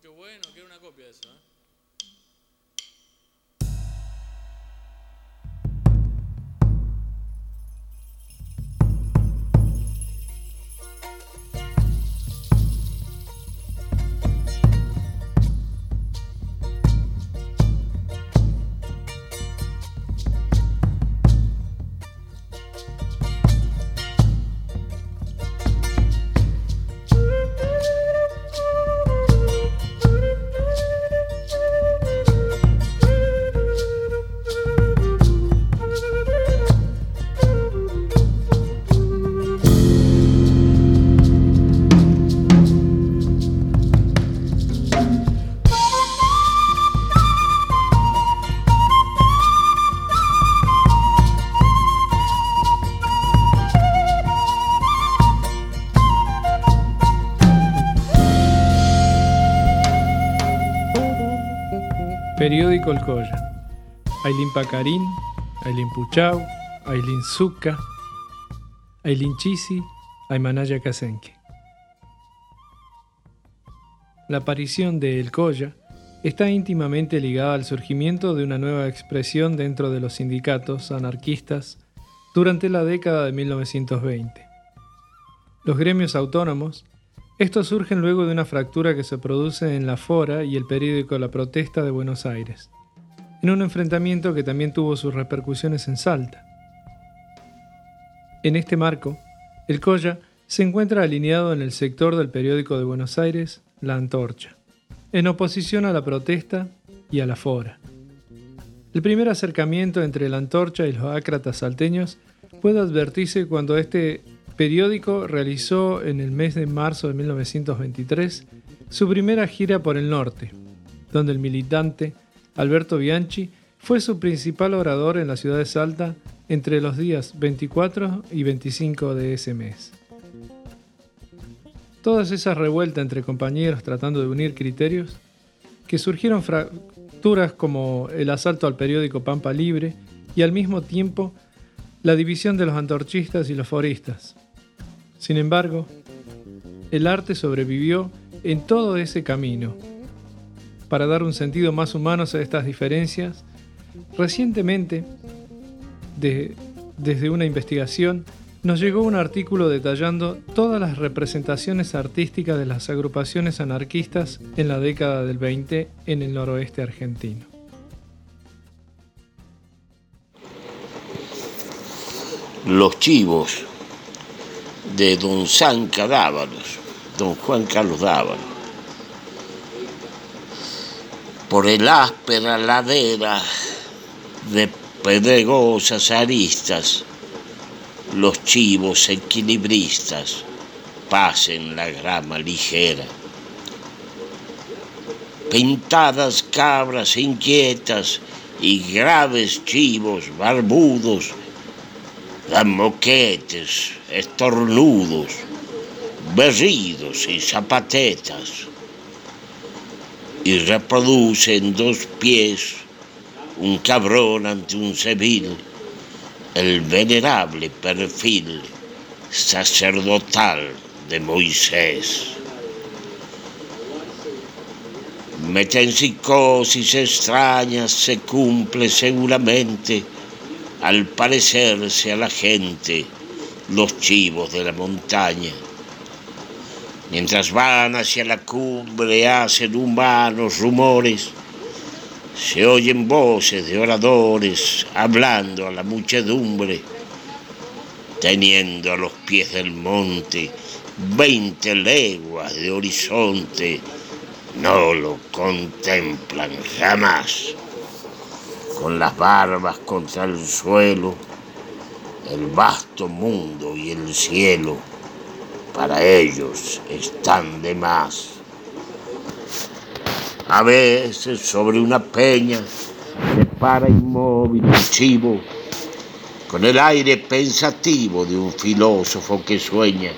qué bueno, quiero una copia de eso. ¿eh? Periódico El Colla. Ailín Pacarín, Ailín Puchau, Ailín Zucca, Ailín Chisi, Aymanaya Kasenke. La aparición de El Colla está íntimamente ligada al surgimiento de una nueva expresión dentro de los sindicatos anarquistas durante la década de 1920. Los gremios autónomos estos surgen luego de una fractura que se produce en la Fora y el periódico La Protesta de Buenos Aires, en un enfrentamiento que también tuvo sus repercusiones en Salta. En este marco, el Colla se encuentra alineado en el sector del periódico de Buenos Aires, La Antorcha, en oposición a la protesta y a la Fora. El primer acercamiento entre la Antorcha y los ácratas salteños puede advertirse cuando este periódico realizó en el mes de marzo de 1923 su primera gira por el norte, donde el militante Alberto Bianchi fue su principal orador en la ciudad de Salta entre los días 24 y 25 de ese mes. Todas esas revueltas entre compañeros tratando de unir criterios, que surgieron fracturas como el asalto al periódico Pampa Libre y al mismo tiempo la división de los antorchistas y los foristas, sin embargo, el arte sobrevivió en todo ese camino. Para dar un sentido más humano a estas diferencias, recientemente, desde una investigación, nos llegó un artículo detallando todas las representaciones artísticas de las agrupaciones anarquistas en la década del 20 en el noroeste argentino. Los chivos de don Sanca Dávalos, don Juan Carlos Dávalos. Por el áspera ladera de pedregosas aristas, los chivos equilibristas pasen la grama ligera. Pintadas cabras inquietas y graves chivos barbudos dan moquetes, estornudos, berridos y zapatetas, y reproduce en dos pies un cabrón ante un civil el venerable perfil sacerdotal de Moisés. Metempsicosis extrañas se cumple seguramente al parecerse a la gente los chivos de la montaña. Mientras van hacia la cumbre hacen humanos rumores, se oyen voces de oradores hablando a la muchedumbre, teniendo a los pies del monte veinte leguas de horizonte, no lo contemplan jamás con las barbas contra el suelo, el vasto mundo y el cielo, para ellos están de más. A veces sobre una peña se para inmóvil un chivo, con el aire pensativo de un filósofo que sueña.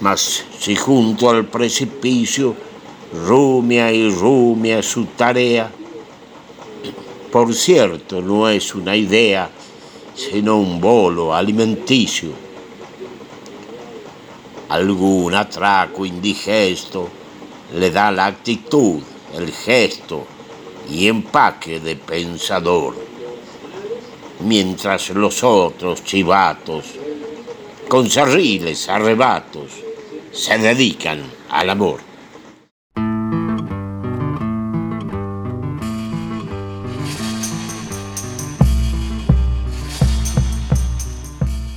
Mas si junto al precipicio rumia y rumia su tarea, por cierto, no es una idea, sino un bolo alimenticio. Algún atraco indigesto le da la actitud, el gesto y empaque de pensador, mientras los otros chivatos, con cerriles arrebatos, se dedican al amor.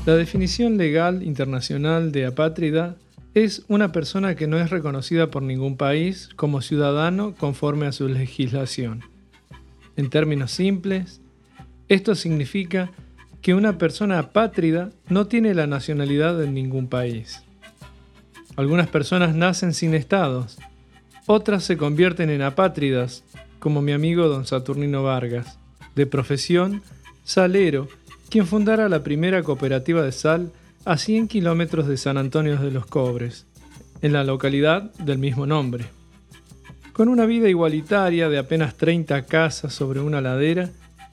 La definición legal internacional de apátrida es una persona que no es reconocida por ningún país como ciudadano conforme a su legislación. En términos simples, esto significa que una persona apátrida no tiene la nacionalidad de ningún país. Algunas personas nacen sin estados, otras se convierten en apátridas, como mi amigo don Saturnino Vargas, de profesión salero quien fundara la primera cooperativa de sal a 100 kilómetros de San Antonio de los Cobres, en la localidad del mismo nombre. Con una vida igualitaria de apenas 30 casas sobre una ladera,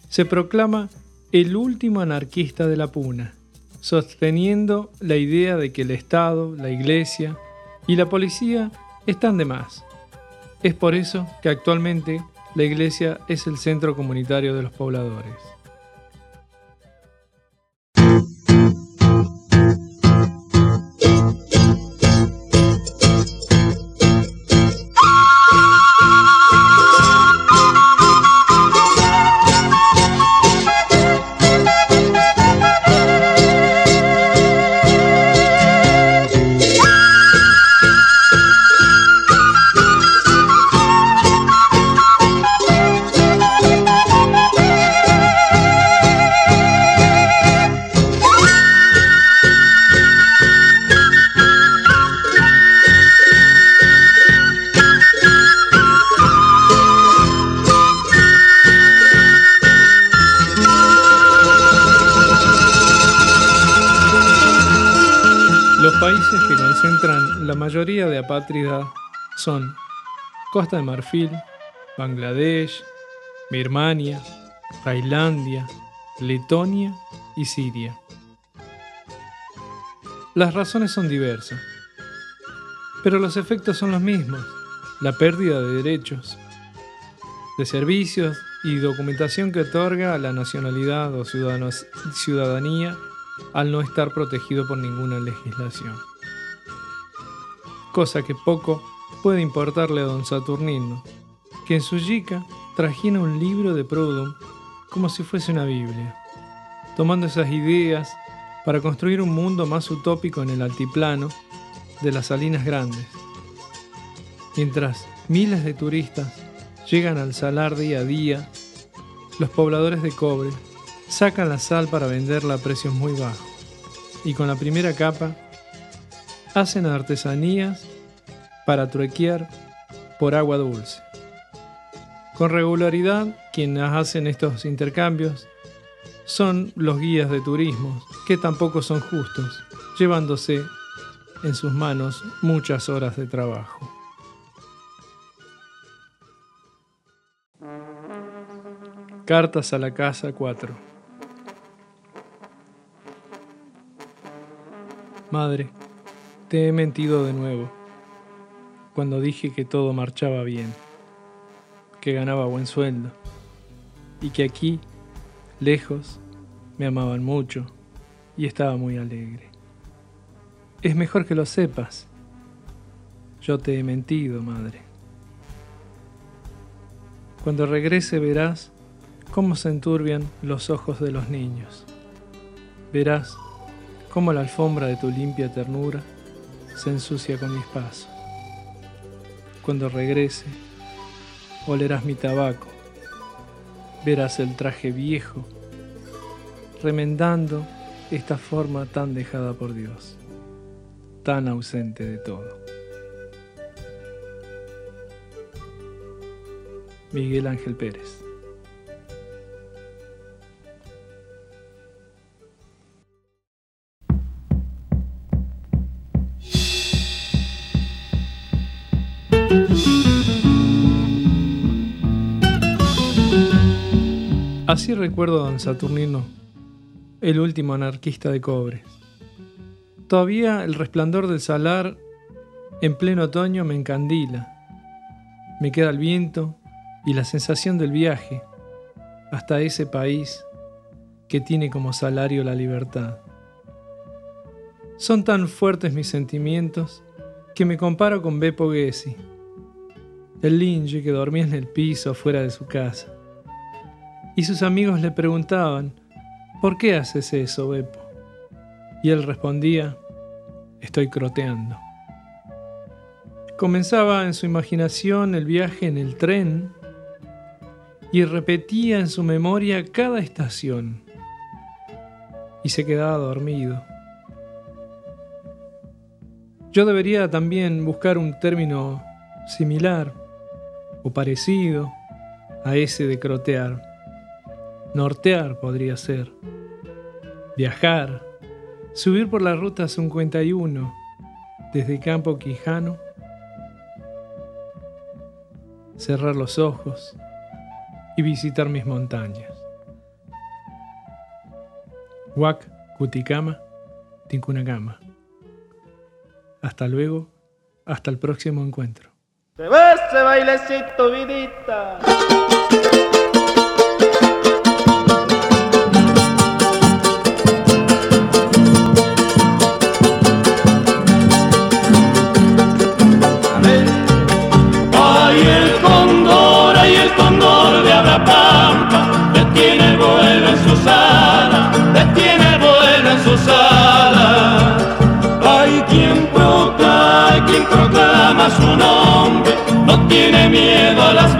se proclama el último anarquista de la Puna, sosteniendo la idea de que el Estado, la Iglesia y la policía están de más. Es por eso que actualmente la Iglesia es el centro comunitario de los pobladores. Mayoría de apátridas son Costa de Marfil, Bangladesh, Birmania, Tailandia, Letonia y Siria. Las razones son diversas, pero los efectos son los mismos, la pérdida de derechos, de servicios y documentación que otorga la nacionalidad o ciudadanía al no estar protegido por ninguna legislación cosa que poco puede importarle a don Saturnino, que en su yica trajina un libro de Proudhon como si fuese una Biblia, tomando esas ideas para construir un mundo más utópico en el altiplano de las Salinas Grandes. Mientras miles de turistas llegan al salar día a día, los pobladores de cobre sacan la sal para venderla a precios muy bajos y con la primera capa hacen artesanías para truequear por agua dulce. Con regularidad, quienes hacen estos intercambios son los guías de turismo, que tampoco son justos, llevándose en sus manos muchas horas de trabajo. Cartas a la casa 4 Madre, te he mentido de nuevo cuando dije que todo marchaba bien, que ganaba buen sueldo y que aquí, lejos, me amaban mucho y estaba muy alegre. Es mejor que lo sepas. Yo te he mentido, madre. Cuando regrese verás cómo se enturbian los ojos de los niños. Verás cómo la alfombra de tu limpia ternura se ensucia con mis pasos. Cuando regrese, olerás mi tabaco, verás el traje viejo, remendando esta forma tan dejada por Dios, tan ausente de todo. Miguel Ángel Pérez Así recuerdo a don Saturnino, el último anarquista de cobre. Todavía el resplandor del salar en pleno otoño me encandila me queda el viento y la sensación del viaje hasta ese país que tiene como salario la libertad. Son tan fuertes mis sentimientos que me comparo con Beppo Gessi, el linge que dormía en el piso fuera de su casa. Y sus amigos le preguntaban, ¿por qué haces eso, Beppo? Y él respondía, estoy croteando. Comenzaba en su imaginación el viaje en el tren y repetía en su memoria cada estación y se quedaba dormido. Yo debería también buscar un término similar o parecido a ese de crotear. Nortear podría ser. Viajar. Subir por la ruta 51 desde Campo Quijano. Cerrar los ojos y visitar mis montañas. Huac, Cuticama, Tincunacama. Hasta luego, hasta el próximo encuentro. Se va ese bailecito, vidita. llama su nombre, no tiene miedo a las